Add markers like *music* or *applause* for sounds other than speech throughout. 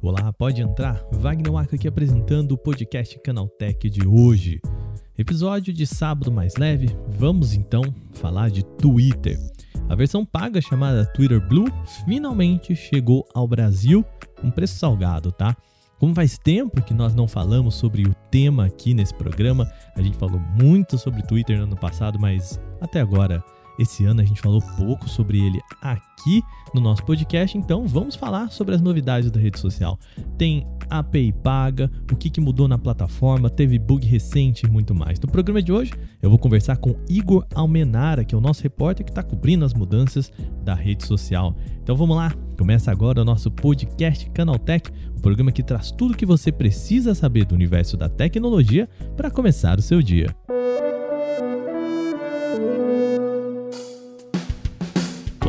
Olá, pode entrar? Wagner Waka aqui apresentando o podcast Canaltech de hoje. Episódio de sábado mais leve, vamos então falar de Twitter. A versão paga chamada Twitter Blue finalmente chegou ao Brasil com preço salgado, tá? Como faz tempo que nós não falamos sobre o tema aqui nesse programa, a gente falou muito sobre Twitter no ano passado, mas até agora esse ano a gente falou pouco sobre ele aqui no nosso podcast, então vamos falar sobre as novidades da rede social. Tem API paga, o que, que mudou na plataforma, teve bug recente e muito mais. No programa de hoje eu vou conversar com Igor Almenara, que é o nosso repórter que está cobrindo as mudanças da rede social. Então vamos lá, começa agora o nosso podcast Canaltech, o programa que traz tudo o que você precisa saber do universo da tecnologia para começar o seu dia.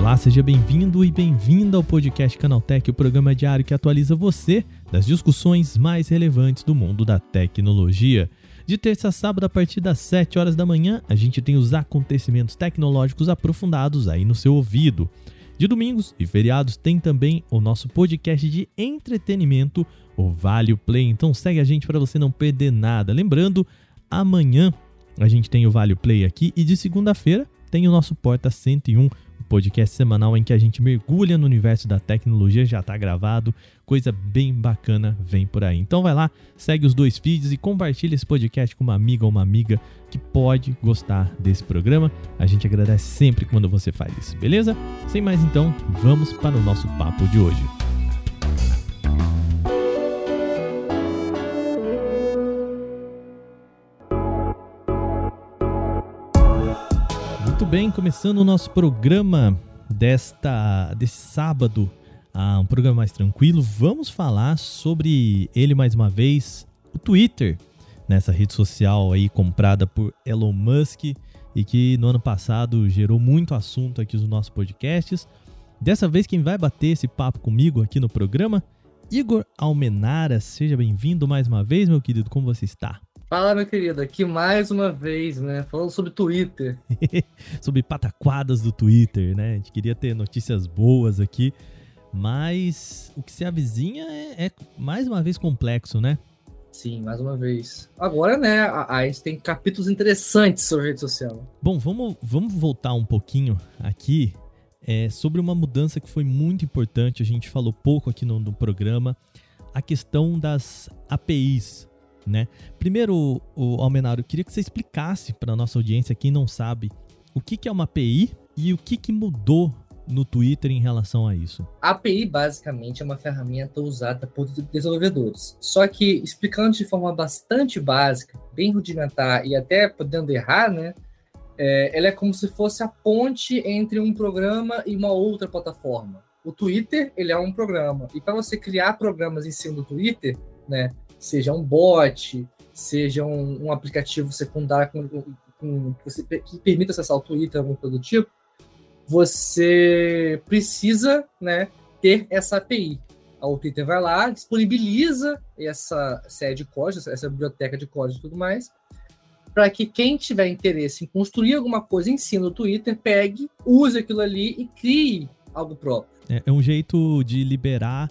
Olá, seja bem-vindo e bem-vinda ao podcast Canaltech, o programa diário que atualiza você das discussões mais relevantes do mundo da tecnologia. De terça a sábado, a partir das 7 horas da manhã, a gente tem os acontecimentos tecnológicos aprofundados aí no seu ouvido. De domingos e feriados tem também o nosso podcast de entretenimento, o Vale Play. Então segue a gente para você não perder nada. Lembrando, amanhã a gente tem o Vale Play aqui e de segunda-feira tem o nosso Porta 101 podcast semanal em que a gente mergulha no universo da tecnologia, já está gravado, coisa bem bacana vem por aí. Então vai lá, segue os dois feeds e compartilha esse podcast com uma amiga ou uma amiga que pode gostar desse programa. A gente agradece sempre quando você faz isso, beleza? Sem mais então, vamos para o nosso papo de hoje. Muito bem, começando o nosso programa desta desse sábado, ah, um programa mais tranquilo. Vamos falar sobre ele mais uma vez, o Twitter, nessa rede social aí comprada por Elon Musk e que no ano passado gerou muito assunto aqui nos nossos podcasts. Dessa vez quem vai bater esse papo comigo aqui no programa, Igor Almenara. Seja bem-vindo mais uma vez, meu querido. Como você está? Fala, meu querido, aqui mais uma vez, né? Falando sobre Twitter. *laughs* sobre pataquadas do Twitter, né? A gente queria ter notícias boas aqui, mas o que se avizinha é, é mais uma vez complexo, né? Sim, mais uma vez. Agora, né, a, a gente tem capítulos interessantes sobre rede social. Bom, vamos, vamos voltar um pouquinho aqui é, sobre uma mudança que foi muito importante. A gente falou pouco aqui no, no programa, a questão das APIs, né? Primeiro, o Almenaro, eu queria que você explicasse para nossa audiência, quem não sabe, o que, que é uma API e o que, que mudou no Twitter em relação a isso? A API basicamente é uma ferramenta usada por desenvolvedores. Só que explicando de forma bastante básica, bem rudimentar e até podendo errar, né? É, ela é como se fosse a ponte entre um programa e uma outra plataforma. O Twitter ele é um programa e para você criar programas em cima do Twitter, né? Seja um bot, seja um, um aplicativo secundário com, com, que, você, que permita acessar o Twitter, algum coisa do tipo, você precisa né, ter essa API. O Twitter vai lá, disponibiliza essa série de código, essa biblioteca de código e tudo mais, para que quem tiver interesse em construir alguma coisa em cima do Twitter pegue, use aquilo ali e crie algo próprio. É, é um jeito de liberar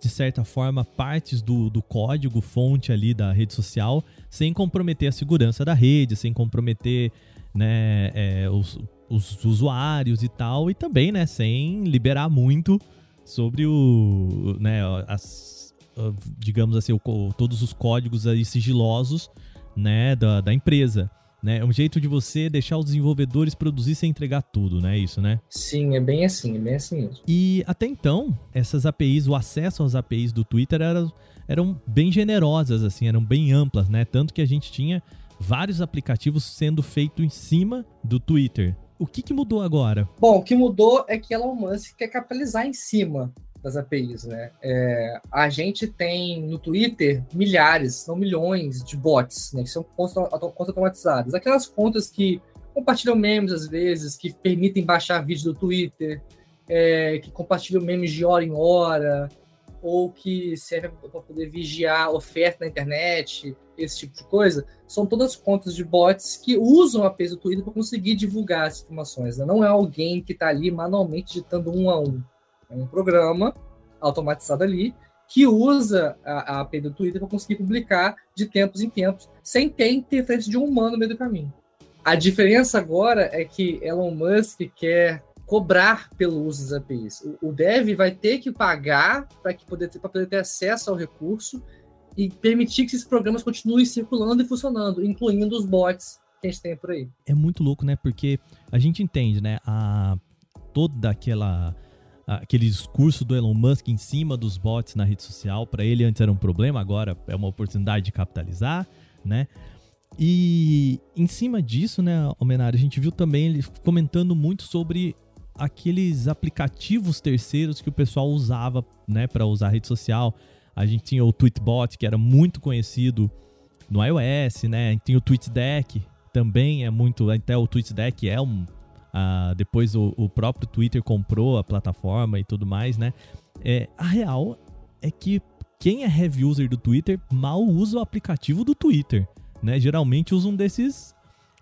de certa forma, partes do, do código fonte ali da rede social, sem comprometer a segurança da rede, sem comprometer né, é, os, os usuários e tal, e também né, sem liberar muito sobre o, né, as, digamos assim, o, todos os códigos aí sigilosos né, da, da empresa né? É um jeito de você deixar os desenvolvedores produzir sem entregar tudo, né? Isso, né? Sim, é bem assim, é bem assim mesmo. E até então, essas APIs, o acesso às APIs do Twitter era, eram bem generosas, assim, eram bem amplas, né? Tanto que a gente tinha vários aplicativos sendo feitos em cima do Twitter. O que, que mudou agora? Bom, o que mudou é que Elon Musk quer capitalizar em cima das APIs, né? É, a gente tem no Twitter milhares, não milhões de bots, né? Que são contas automatizadas. Aquelas contas que compartilham memes às vezes, que permitem baixar vídeo do Twitter, é, que compartilham memes de hora em hora, ou que servem para poder vigiar oferta na internet. esse tipo de coisa, são todas contas de bots que usam a APIs do Twitter para conseguir divulgar as informações. Né? Não é alguém que está ali manualmente digitando um a um. É um programa automatizado ali que usa a, a API do Twitter para conseguir publicar de tempos em tempos, sem ter interferência de um humano no meio do caminho. A diferença agora é que Elon Musk quer cobrar pelo uso das APIs. O, o dev vai ter que pagar para poder, poder ter acesso ao recurso e permitir que esses programas continuem circulando e funcionando, incluindo os bots que a gente tem por aí. É muito louco, né? Porque a gente entende, né? A, toda aquela aquele discurso do Elon Musk em cima dos bots na rede social, para ele antes era um problema, agora é uma oportunidade de capitalizar, né? E em cima disso, né, Homenário, a gente viu também ele comentando muito sobre aqueles aplicativos terceiros que o pessoal usava, né, para usar a rede social. A gente tinha o Tweetbot, que era muito conhecido no iOS, né? Tinha o TweetDeck, também é muito, até o TweetDeck é um uh, depois o, o, próprio Twitter comprou a plataforma e tudo mais, né? É, a real é que quem é heavy user do Twitter mal usa o aplicativo do Twitter, né? Geralmente usa um desses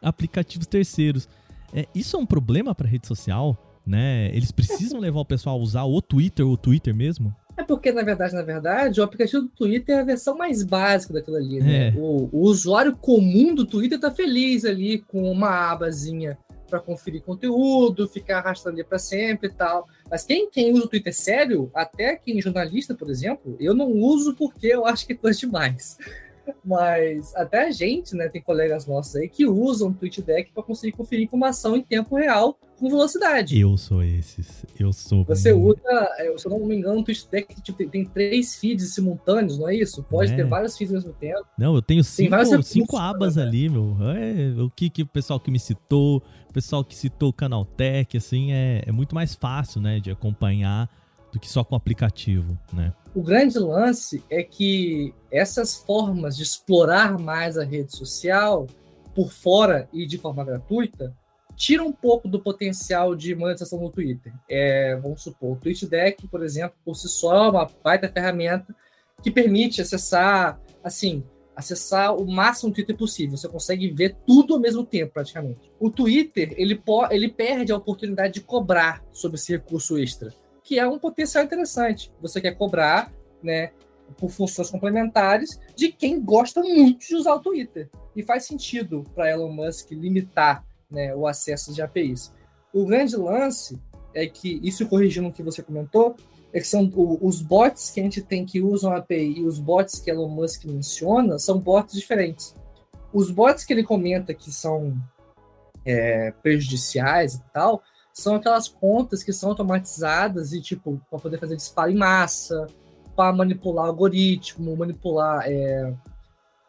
aplicativos terceiros. É, isso é um problema para rede social? né? Eles precisam levar o pessoal a usar o Twitter, o Twitter mesmo? É porque, na verdade, na verdade, o aplicativo do Twitter é a versão mais básica daquilo ali, né? É. O, o, usuário comum do Twitter tá feliz ali com uma abazinha para conferir conteúdo, ficar arrastando ali para sempre e tal. Mas quem, quem usa o Twitter sério, até quem é jornalista, por exemplo, eu não uso porque eu acho que é coisa demais. Mas até a gente, né, tem colegas nossos aí que usam o TweetDeck para conseguir conferir informação em tempo real com velocidade. Eu sou esses. Eu sou. Você usa, é, se eu não me engano, o TweetDeck tipo, tem, tem, três feeds simultâneos, não é isso? Pode é. ter vários feeds ao mesmo tempo. Não, eu tenho cinco, cinco abas ali, meu. É, o que, que o pessoal que me citou, o pessoal que citou o Canaltech, assim, é, é muito mais fácil, né, de acompanhar do que só com aplicativo, né? O grande lance é que essas formas de explorar mais a rede social por fora e de forma gratuita tiram um pouco do potencial de monetização no Twitter. É, vamos supor, o TweetDeck, por exemplo, por si só é uma baita ferramenta que permite acessar, assim, acessar o máximo do Twitter possível. Você consegue ver tudo ao mesmo tempo, praticamente. O Twitter, ele, ele perde a oportunidade de cobrar sobre esse recurso extra que é um potencial interessante. Você quer cobrar, né, por funções complementares de quem gosta muito de usar o Twitter. E faz sentido para Elon Musk limitar né, o acesso de APIs. O grande lance é que, isso corrigindo o que você comentou, é que são os bots que a gente tem que usam a API e os bots que Elon Musk menciona são bots diferentes. Os bots que ele comenta que são é, prejudiciais e tal, são aquelas contas que são automatizadas e, tipo, para poder fazer disparo em massa, para manipular algoritmo, manipular é,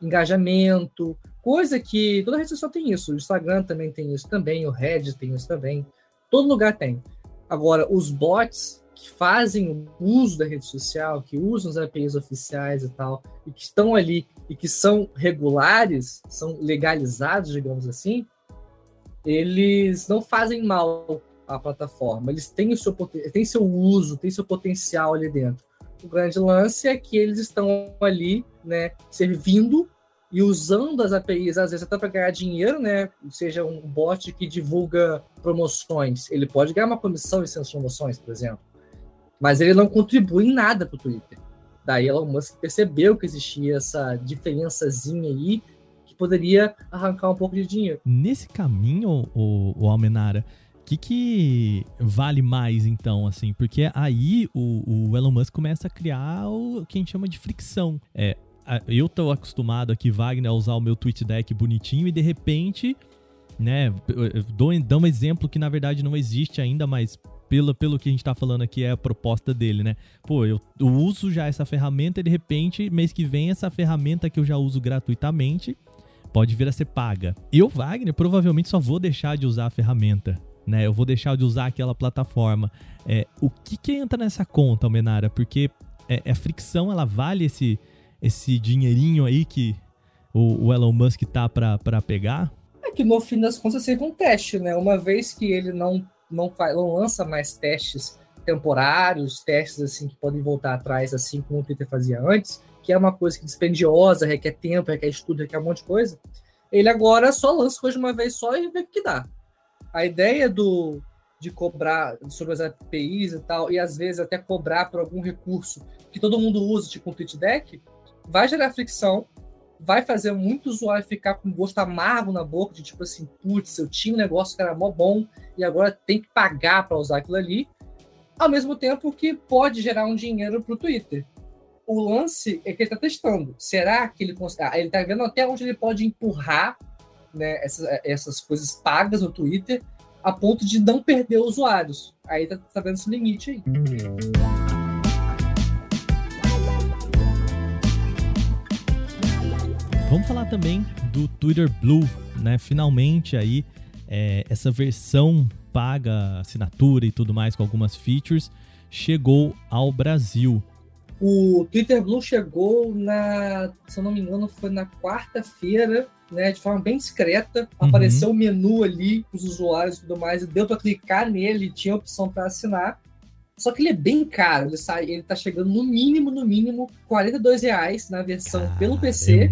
engajamento, coisa que toda rede social tem isso. O Instagram também tem isso também, o Reddit tem isso também. Todo lugar tem. Agora, os bots que fazem uso da rede social, que usam os APIs oficiais e tal, e que estão ali e que são regulares, são legalizados, digamos assim, eles não fazem mal a plataforma. Eles têm o seu, têm seu uso, têm seu potencial ali dentro. O grande lance é que eles estão ali, né, servindo e usando as APIs, às vezes até para ganhar dinheiro, né? Seja um bot que divulga promoções, ele pode ganhar uma comissão em suas promoções, por exemplo. Mas ele não contribui em nada para o Twitter. Daí Elon Musk percebeu que existia essa diferençazinha aí que poderia arrancar um pouco de dinheiro. Nesse caminho, o, o Almenara, que, que vale mais, então, assim? Porque aí o, o Elon Musk começa a criar o que a gente chama de fricção. É, eu tô acostumado aqui, Wagner, a usar o meu tweet deck bonitinho e de repente, né, dou, dou um exemplo que na verdade não existe ainda, mas pelo, pelo que a gente tá falando aqui é a proposta dele, né? Pô, eu, eu uso já essa ferramenta e de repente, mês que vem, essa ferramenta que eu já uso gratuitamente pode vir a ser paga. Eu, Wagner, provavelmente só vou deixar de usar a ferramenta né? Eu vou deixar de usar aquela plataforma. É, o que, que entra nessa conta, Almenara? Porque é, a é fricção, ela vale esse, esse dinheirinho aí que o, o Elon Musk tá para pegar? É que no fim das contas é sempre um teste, né? Uma vez que ele não, não, faz, não lança mais testes temporários, testes assim que podem voltar atrás, assim como o Twitter fazia antes, que é uma coisa que dispendiosa, requer tempo, requer estudo, requer um monte de coisa, ele agora só lança coisa de uma vez só e vê o que dá. A ideia do, de cobrar sobre as APIs e tal, e às vezes até cobrar por algum recurso que todo mundo usa, tipo um TweetDeck, vai gerar fricção, vai fazer muito usuário ficar com gosto amargo na boca, de tipo assim, putz, eu tinha um negócio que era mó bom e agora tem que pagar para usar aquilo ali, ao mesmo tempo que pode gerar um dinheiro para o Twitter. O lance é que ele está testando. Será que ele ah, ele está vendo até onde ele pode empurrar né, essas, essas coisas pagas no Twitter a ponto de não perder usuários. Aí tá, tá vendo esse limite aí. Vamos falar também do Twitter Blue, né? Finalmente aí é, essa versão paga assinatura e tudo mais com algumas features, chegou ao Brasil. O Twitter Blue chegou na, se eu não me engano, foi na quarta-feira, né, de forma bem discreta. Uhum. Apareceu o menu ali, os usuários e tudo mais, e deu para clicar nele, tinha opção para assinar. Só que ele é bem caro, ele, sai, ele tá chegando no mínimo, no mínimo, 42 reais na versão Caramba. pelo PC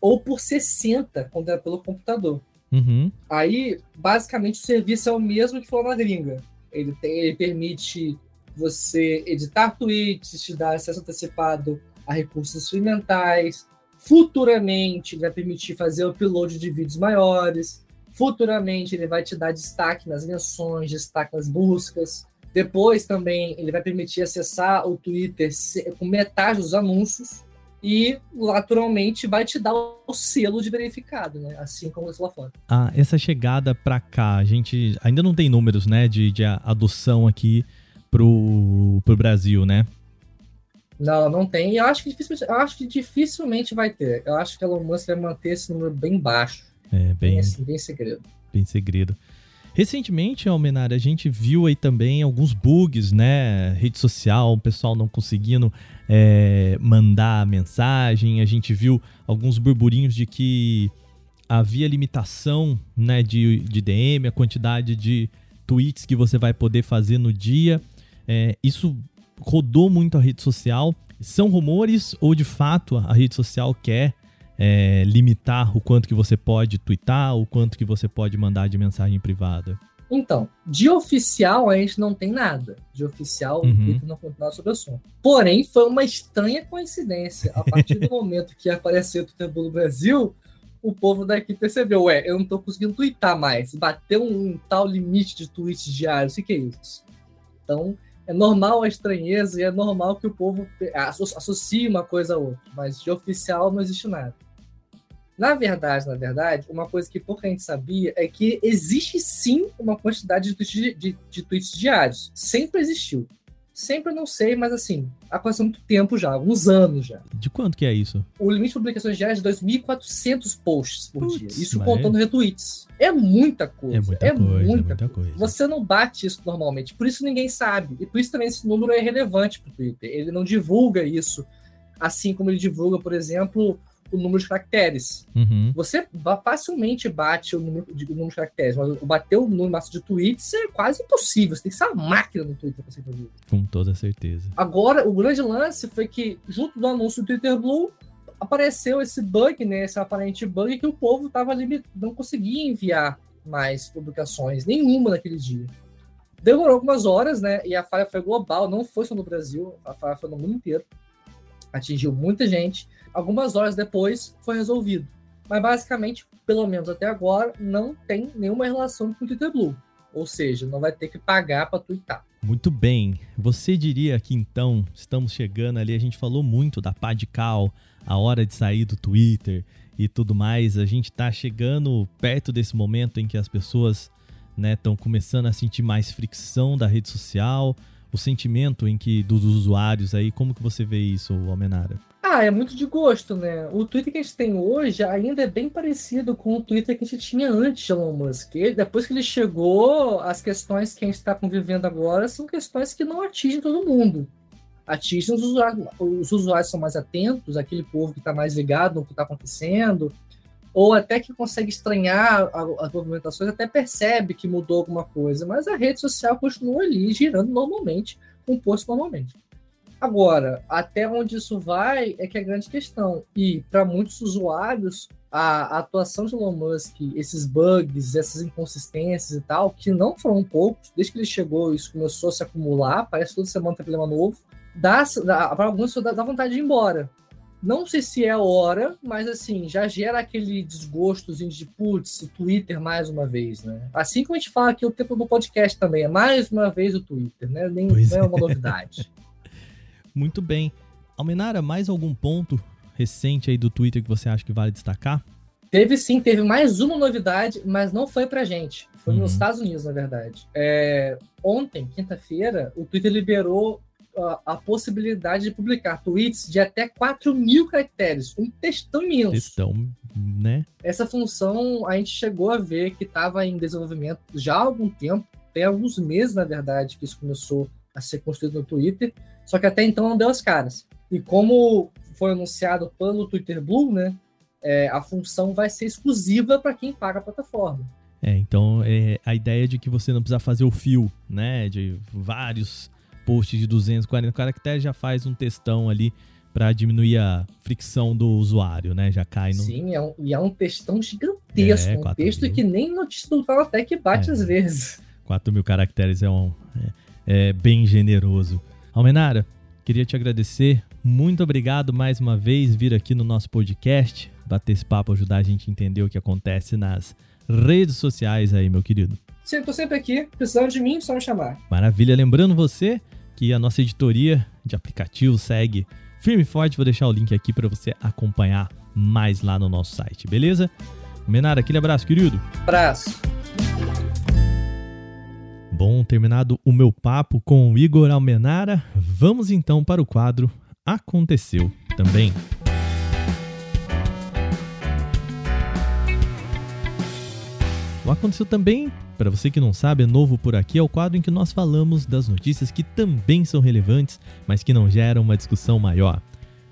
ou por 60 quando é pelo computador. Uhum. Aí, basicamente, o serviço é o mesmo que falou na gringa. Ele, tem, ele permite você editar tweets, te dar acesso antecipado a recursos experimentais. Futuramente, vai permitir fazer upload de vídeos maiores. Futuramente, ele vai te dar destaque nas menções, destaque nas buscas. Depois também ele vai permitir acessar o Twitter com metade dos anúncios e naturalmente vai te dar o selo de verificado, né? Assim como isso lá fora. Ah, essa chegada para cá, a gente ainda não tem números, né, de, de adoção aqui pro, pro Brasil, né? Não, não tem. Eu acho que dificilmente, eu acho que dificilmente vai ter. Eu acho que a Elon Musk vai manter esse número bem baixo. É, bem, bem bem segredo. Bem segredo. Recentemente, Almenara, a gente viu aí também alguns bugs, né? Rede social, o pessoal não conseguindo é, mandar mensagem. A gente viu alguns burburinhos de que havia limitação né, de, de DM, a quantidade de tweets que você vai poder fazer no dia. É, isso rodou muito a rede social. São rumores ou de fato a rede social quer é, limitar o quanto que você pode twittar, o quanto que você pode mandar de mensagem privada? Então, de oficial a gente não tem nada. De oficial, uhum. o Twitter não conta nada sobre o assunto. Porém, foi uma estranha coincidência. A partir do *laughs* momento que apareceu o Twitter Blue Brasil, o povo daqui percebeu, ué, eu não tô conseguindo twittar mais. Bateu um, um tal limite de tweets diários, o que, que é isso? Então, é normal a estranheza e é normal que o povo associe uma coisa a outra. Mas de oficial não existe nada. Na verdade, na verdade, uma coisa que pouca gente sabia é que existe sim uma quantidade de tweets, de, de tweets diários. Sempre existiu. Sempre não sei, mas assim, há quase muito tempo já, alguns anos já. De quanto que é isso? O limite de publicações diárias é 2.400 posts por Puts, dia. Isso contando retweets. É muita coisa. É muita, é coisa, muita, é muita coisa. Você não bate isso normalmente. Por isso ninguém sabe. E por isso também esse número é relevante para o Twitter. Ele não divulga isso assim como ele divulga, por exemplo, o número de caracteres. Uhum. Você facilmente bate o número de, o número de caracteres, mas bater o número máximo de tweets é quase impossível. Você tem que ser uma máquina no Twitter para você fazer. Com toda certeza. Agora, o grande lance foi que, junto do anúncio do Twitter Blue, apareceu esse bug, né? Esse aparente bug que o povo tava limit... não conseguia enviar mais publicações, nenhuma naquele dia. Demorou algumas horas, né? E a falha foi global, não foi só no Brasil, a falha foi no mundo inteiro. Atingiu muita gente Algumas horas depois foi resolvido. Mas basicamente, pelo menos até agora, não tem nenhuma relação com o Twitter Blue. Ou seja, não vai ter que pagar para twittar. Muito bem. Você diria que então estamos chegando ali, a gente falou muito da pá de cal, a hora de sair do Twitter e tudo mais. A gente está chegando perto desse momento em que as pessoas estão né, começando a sentir mais fricção da rede social, o sentimento em que dos usuários aí, como que você vê isso, Almenara? Ah, é muito de gosto, né? O Twitter que a gente tem hoje ainda é bem parecido com o Twitter que a gente tinha antes de Elon Musk. Ele, depois que ele chegou, as questões que a gente está convivendo agora são questões que não atingem todo mundo. Atingem os usuários, os usuários são mais atentos, aquele povo que está mais ligado no que está acontecendo, ou até que consegue estranhar as movimentações, até percebe que mudou alguma coisa, mas a rede social continua ali girando normalmente, composto normalmente. Agora, até onde isso vai é que é a grande questão. E para muitos usuários, a, a, atuação de Elon Musk, esses bugs, essas inconsistências e tal, que não foram poucos, desde que ele chegou, isso começou a se acumular, parece que toda semana tem problema novo, dá, dá para alguns dá, dá vontade de ir embora. Não sei se é a hora, mas assim, já gera aquele desgostozinho de putz, Twitter mais uma vez, né? Assim como a gente fala aqui o tempo do podcast também, é mais uma vez o Twitter, né? Nem, não é uma novidade. *laughs* Muito bem. Almenara, mais algum ponto recente aí do Twitter que você acha que vale destacar? Teve sim, teve mais uma novidade, mas não foi pra gente. Foi uhum. nos Estados Unidos, na verdade. É, ontem, quinta-feira, o Twitter liberou a, a, possibilidade de publicar tweets de até 4 mil caracteres. Um textão imenso. Textão, né? Essa função a gente chegou a ver que estava em desenvolvimento já há algum tempo. Tem alguns meses, na verdade, que isso começou a ser construído no Twitter. Só que até então não deu as caras. E como foi anunciado pelo Twitter Blue, né? É, a função vai ser exclusiva para quem paga a plataforma. É, então é, a ideia de que você não precisa fazer o fio, né? De vários posts de 240 caracteres já faz um textão ali para diminuir a fricção do usuário, né? Já cai no. Sim, é um, e é um textão gigantesco. É, um texto mil. que nem notícia do que bate é, às vezes. 4 mil caracteres é, um, é, é bem generoso. Almenara, queria te agradecer muito obrigado mais uma vez vir aqui no nosso podcast, bater esse papo, ajudar a gente a entender o que acontece nas redes sociais aí, meu querido. Sim, tô sempre aqui, precisando de mim, só me chamar. Maravilha, lembrando você que a nossa editoria de aplicativos segue firme e forte, vou deixar o link aqui para você acompanhar mais lá no nosso site, beleza? Menara, aquele abraço, querido. Abraço. Bom, terminado o meu papo com o Igor Almenara, vamos então para o quadro aconteceu também. O Aconteceu Também, para você que não sabe, é novo por aqui, é o quadro em que nós falamos das notícias que também são relevantes, mas que não geram uma discussão maior.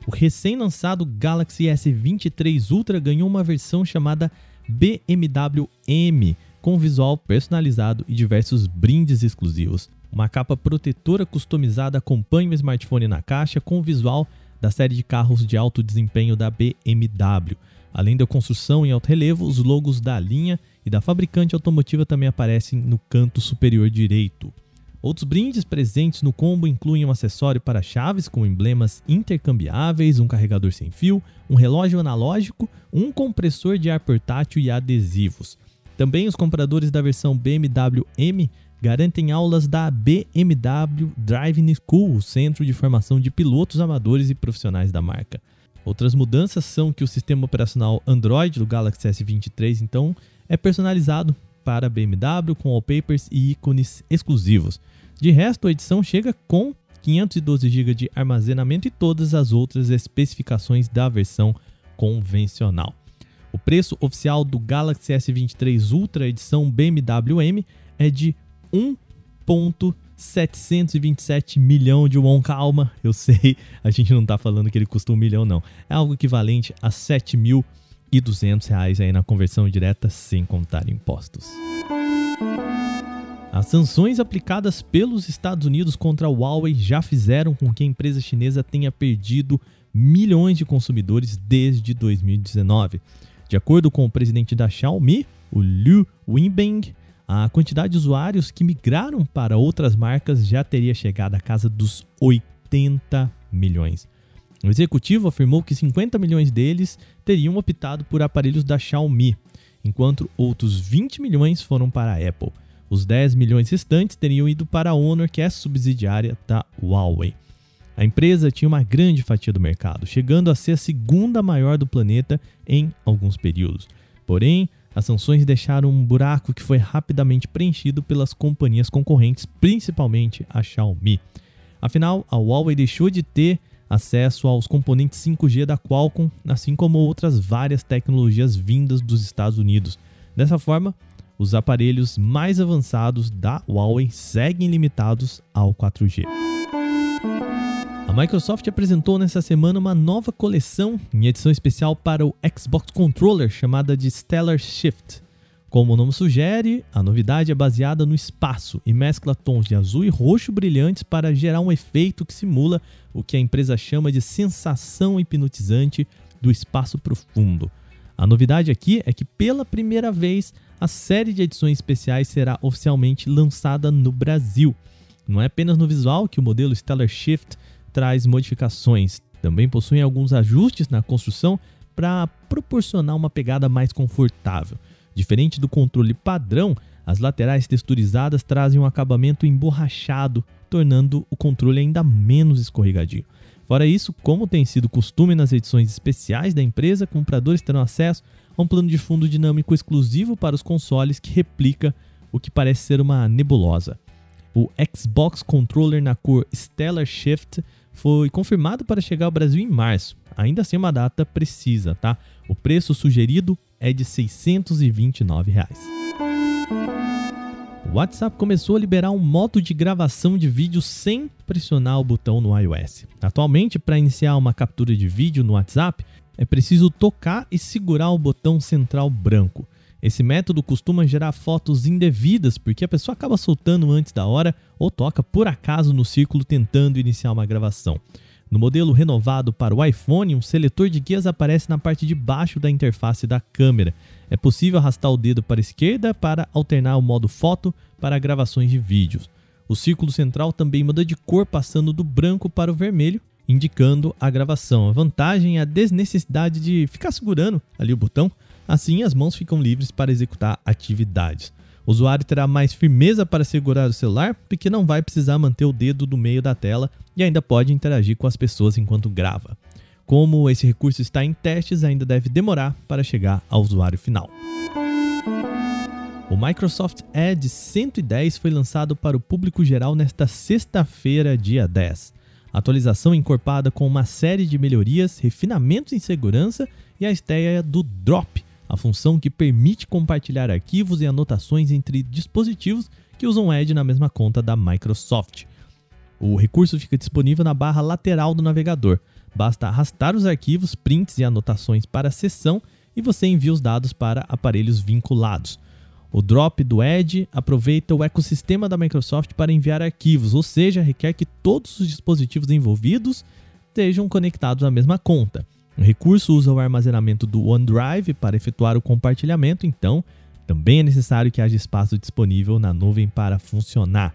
O recém-lançado Galaxy S23 Ultra ganhou uma versão chamada BMW M, com visual personalizado e diversos brindes exclusivos. Uma capa protetora customizada acompanha o smartphone na caixa com o visual da série de carros de alto desempenho da BMW. Além da construção em alto relevo, os logos da linha e da fabricante automotiva também aparecem no canto superior direito. Outros brindes presentes no combo incluem um acessório para chaves com emblemas intercambiáveis, um carregador sem fio, um relógio analógico, um compressor de ar portátil e adesivos. Também os compradores da versão BMW M garantem aulas da BMW Driving School, centro de formação de pilotos amadores e profissionais da marca. Outras mudanças são que o sistema operacional Android do Galaxy S23 então é personalizado para BMW com wallpapers e ícones exclusivos. De resto, a edição chega com 512 GB de armazenamento e todas as outras especificações da versão convencional. O preço oficial do Galaxy S23 Ultra edição BMW M é de 1,727 milhão de won. Calma, eu sei, a gente não tá falando que ele custa um milhão, não. É algo equivalente a 7.200 reais aí na conversão direta, sem contar impostos. As sanções aplicadas pelos Estados Unidos contra a Huawei já fizeram com que a empresa chinesa tenha perdido milhões de consumidores desde 2019. De acordo com o presidente da Xiaomi, o Liu Wenbeng, a quantidade de usuários que migraram para outras marcas já teria chegado à casa dos 80 milhões. O executivo afirmou que 50 milhões deles teriam optado por aparelhos da Xiaomi, enquanto outros 20 milhões foram para a Apple. Os 10 milhões restantes teriam ido para a Honor, que é subsidiária da Huawei. A empresa tinha uma grande fatia do mercado, chegando a ser a segunda maior do planeta em alguns períodos. Porém, as sanções deixaram um buraco que foi rapidamente preenchido pelas companhias concorrentes, principalmente a Xiaomi. Afinal, a Huawei deixou de ter acesso aos componentes 5G da Qualcomm, assim como outras várias tecnologias vindas dos Estados Unidos. Dessa forma, os aparelhos mais avançados da Huawei seguem limitados ao 4G. Microsoft apresentou nessa semana uma nova coleção em edição especial para o Xbox Controller chamada de Stellar Shift. Como o nome sugere, a novidade é baseada no espaço e mescla tons de azul e roxo brilhantes para gerar um efeito que simula o que a empresa chama de sensação hipnotizante do espaço profundo. A novidade aqui é que pela primeira vez a série de edições especiais será oficialmente lançada no Brasil. Não é apenas no visual que o modelo Stellar Shift traz modificações, também possui alguns ajustes na construção para proporcionar uma pegada mais confortável. Diferente do controle padrão, as laterais texturizadas trazem um acabamento emborrachado, tornando o controle ainda menos escorregadio. Fora isso, como tem sido costume nas edições especiais da empresa, compradores terão acesso a um plano de fundo dinâmico exclusivo para os consoles que replica o que parece ser uma nebulosa. O Xbox Controller na cor Stellar Shift foi confirmado para chegar ao Brasil em março, ainda sem uma data precisa, tá? O preço sugerido é de 629 reais. O WhatsApp começou a liberar um modo de gravação de vídeo sem pressionar o botão no iOS. Atualmente, para iniciar uma captura de vídeo no WhatsApp, é preciso tocar e segurar o botão central branco. Esse método costuma gerar fotos indevidas porque a pessoa acaba soltando antes da hora ou toca por acaso no círculo tentando iniciar uma gravação. No modelo renovado para o iPhone, um seletor de guias aparece na parte de baixo da interface da câmera. É possível arrastar o dedo para a esquerda para alternar o modo foto para gravações de vídeos. O círculo central também muda de cor, passando do branco para o vermelho, indicando a gravação. A vantagem é a desnecessidade de ficar segurando ali o botão, assim as mãos ficam livres para executar atividades. O usuário terá mais firmeza para segurar o celular, porque não vai precisar manter o dedo no meio da tela e ainda pode interagir com as pessoas enquanto grava. Como esse recurso está em testes, ainda deve demorar para chegar ao usuário final. O Microsoft Edge 110 foi lançado para o público geral nesta sexta-feira, dia 10. A atualização encorpada com uma série de melhorias, refinamentos em segurança e a estreia do Drop, a função que permite compartilhar arquivos e anotações entre dispositivos que usam Edge na mesma conta da Microsoft. O recurso fica disponível na barra lateral do navegador. Basta arrastar os arquivos, prints e anotações para a seção e você envia os dados para aparelhos vinculados. O drop do Edge aproveita o ecossistema da Microsoft para enviar arquivos, ou seja, requer que todos os dispositivos envolvidos estejam conectados à mesma conta. O recurso usa o armazenamento do OneDrive para efetuar o compartilhamento, então também é necessário que haja espaço disponível na nuvem para funcionar.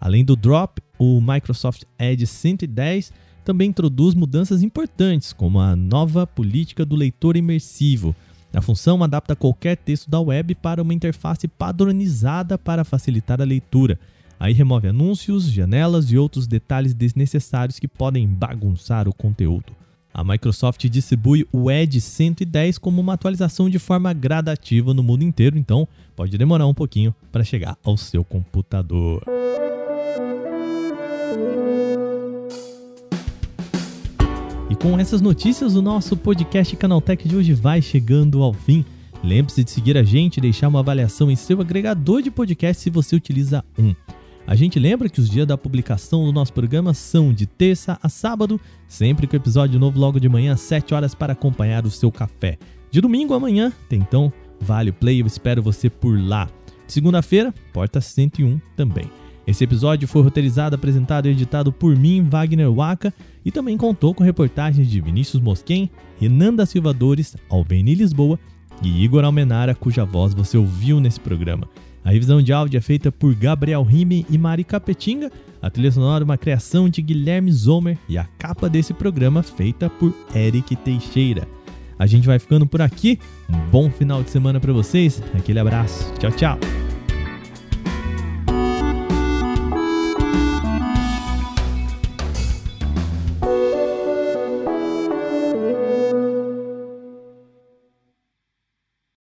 Além do drop, o Microsoft Edge 110 também introduz mudanças importantes, como a nova política do leitor imersivo. A função adapta qualquer texto da web para uma interface padronizada para facilitar a leitura. Aí remove anúncios, janelas e outros detalhes desnecessários que podem bagunçar o conteúdo. A Microsoft distribui o Edge 110 como uma atualização de forma gradativa no mundo inteiro, então pode demorar um pouquinho para chegar ao seu computador. E com essas notícias, o nosso podcast Canaltech de hoje vai chegando ao fim. Lembre-se de seguir a gente e deixar uma avaliação em seu agregador de podcast se você utiliza um. A gente lembra que os dias da publicação do nosso programa são de terça a sábado, sempre com episódio novo logo de manhã às 7 horas para acompanhar o seu café. De domingo amanhã tem então Vale Play, eu espero você por lá. Segunda-feira, Porta 101 também. Esse episódio foi roteirizado, apresentado e editado por mim, Wagner Waka, e também contou com reportagens de Vinícius Mosquen, Renan da Silva Dores, Alveni Lisboa e Igor Almenara, cuja voz você ouviu nesse programa. A revisão de áudio é feita por Gabriel Rime e Mari Capetinga, a trilha sonora é uma criação de Guilherme Zomer e a capa desse programa feita por Eric Teixeira. A gente vai ficando por aqui. Um bom final de semana para vocês. Aquele abraço. Tchau, tchau.